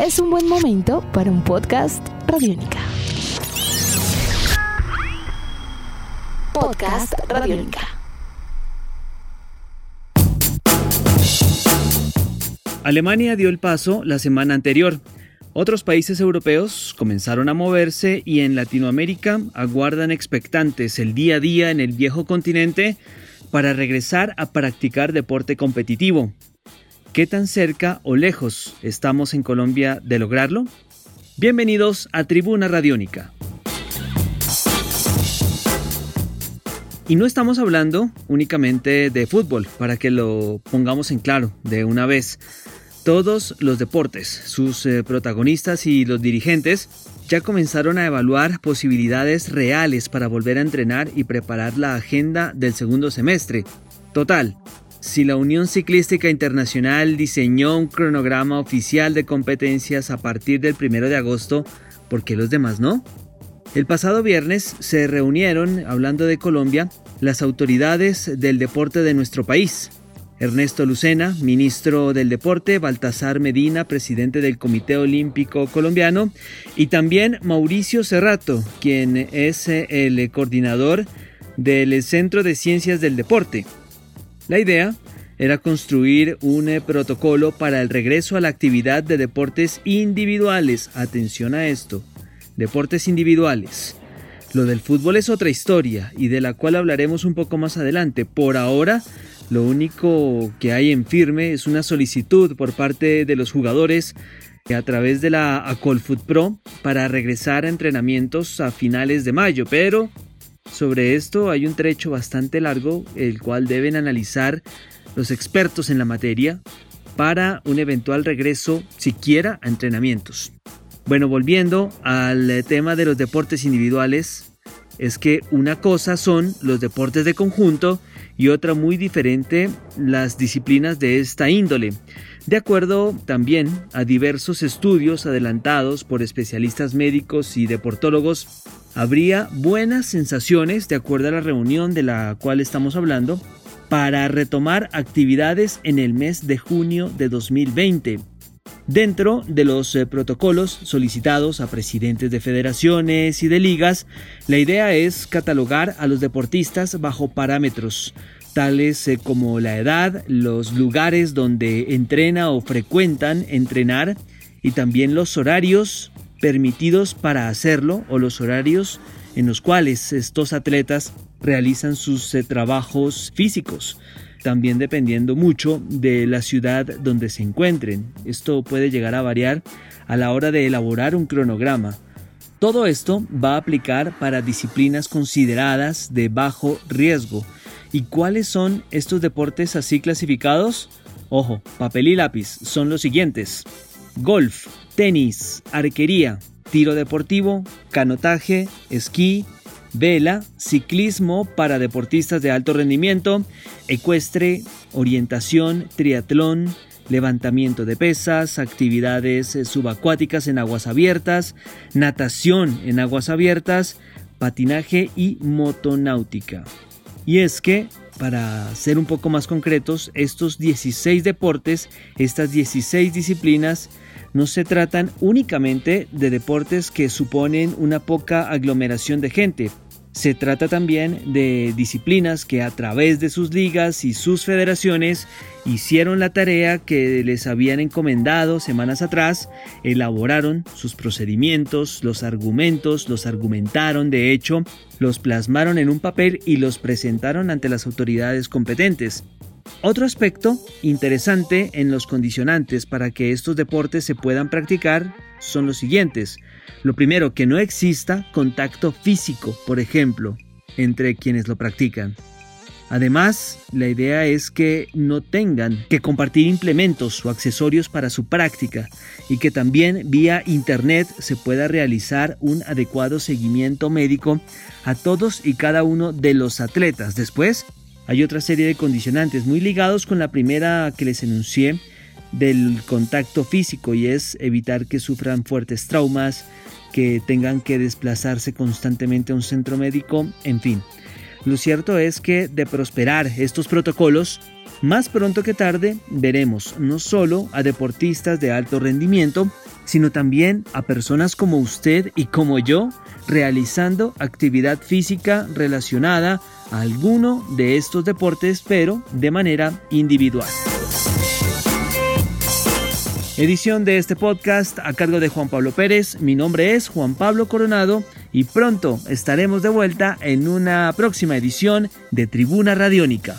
es un buen momento para un podcast Radiónica. Podcast Radiónica. Alemania dio el paso la semana anterior. Otros países europeos comenzaron a moverse y en Latinoamérica aguardan expectantes el día a día en el viejo continente para regresar a practicar deporte competitivo. ¿Qué tan cerca o lejos estamos en Colombia de lograrlo? Bienvenidos a Tribuna Radiónica. Y no estamos hablando únicamente de fútbol, para que lo pongamos en claro de una vez. Todos los deportes, sus eh, protagonistas y los dirigentes ya comenzaron a evaluar posibilidades reales para volver a entrenar y preparar la agenda del segundo semestre. Total, si la Unión Ciclística Internacional diseñó un cronograma oficial de competencias a partir del 1 de agosto, ¿por qué los demás no? El pasado viernes se reunieron, hablando de Colombia, las autoridades del deporte de nuestro país. Ernesto Lucena, ministro del Deporte, Baltasar Medina, presidente del Comité Olímpico Colombiano, y también Mauricio Cerrato, quien es el coordinador del Centro de Ciencias del Deporte. La idea era construir un eh, protocolo para el regreso a la actividad de deportes individuales. Atención a esto, deportes individuales. Lo del fútbol es otra historia y de la cual hablaremos un poco más adelante. Por ahora, lo único que hay en firme es una solicitud por parte de los jugadores a través de la Acolfoot Pro para regresar a entrenamientos a finales de mayo, pero sobre esto hay un trecho bastante largo, el cual deben analizar los expertos en la materia para un eventual regreso siquiera a entrenamientos. Bueno, volviendo al tema de los deportes individuales, es que una cosa son los deportes de conjunto y otra muy diferente las disciplinas de esta índole. De acuerdo también a diversos estudios adelantados por especialistas médicos y deportólogos, habría buenas sensaciones, de acuerdo a la reunión de la cual estamos hablando, para retomar actividades en el mes de junio de 2020. Dentro de los eh, protocolos solicitados a presidentes de federaciones y de ligas, la idea es catalogar a los deportistas bajo parámetros tales eh, como la edad, los lugares donde entrena o frecuentan entrenar y también los horarios permitidos para hacerlo o los horarios en los cuales estos atletas realizan sus eh, trabajos físicos, también dependiendo mucho de la ciudad donde se encuentren. Esto puede llegar a variar a la hora de elaborar un cronograma. Todo esto va a aplicar para disciplinas consideradas de bajo riesgo. ¿Y cuáles son estos deportes así clasificados? Ojo, papel y lápiz son los siguientes. Golf, tenis, arquería, tiro deportivo, canotaje, esquí, vela, ciclismo para deportistas de alto rendimiento, ecuestre, orientación, triatlón, levantamiento de pesas, actividades subacuáticas en aguas abiertas, natación en aguas abiertas, patinaje y motonáutica. Y es que, para ser un poco más concretos, estos 16 deportes, estas 16 disciplinas, no se tratan únicamente de deportes que suponen una poca aglomeración de gente. Se trata también de disciplinas que a través de sus ligas y sus federaciones hicieron la tarea que les habían encomendado semanas atrás, elaboraron sus procedimientos, los argumentos, los argumentaron, de hecho, los plasmaron en un papel y los presentaron ante las autoridades competentes. Otro aspecto interesante en los condicionantes para que estos deportes se puedan practicar son los siguientes. Lo primero, que no exista contacto físico, por ejemplo, entre quienes lo practican. Además, la idea es que no tengan que compartir implementos o accesorios para su práctica y que también vía internet se pueda realizar un adecuado seguimiento médico a todos y cada uno de los atletas. Después, hay otra serie de condicionantes muy ligados con la primera que les enuncié del contacto físico y es evitar que sufran fuertes traumas, que tengan que desplazarse constantemente a un centro médico, en fin. Lo cierto es que de prosperar estos protocolos, más pronto que tarde veremos no solo a deportistas de alto rendimiento, sino también a personas como usted y como yo realizando actividad física relacionada a alguno de estos deportes, pero de manera individual. Edición de este podcast a cargo de Juan Pablo Pérez. Mi nombre es Juan Pablo Coronado y pronto estaremos de vuelta en una próxima edición de Tribuna Radiónica.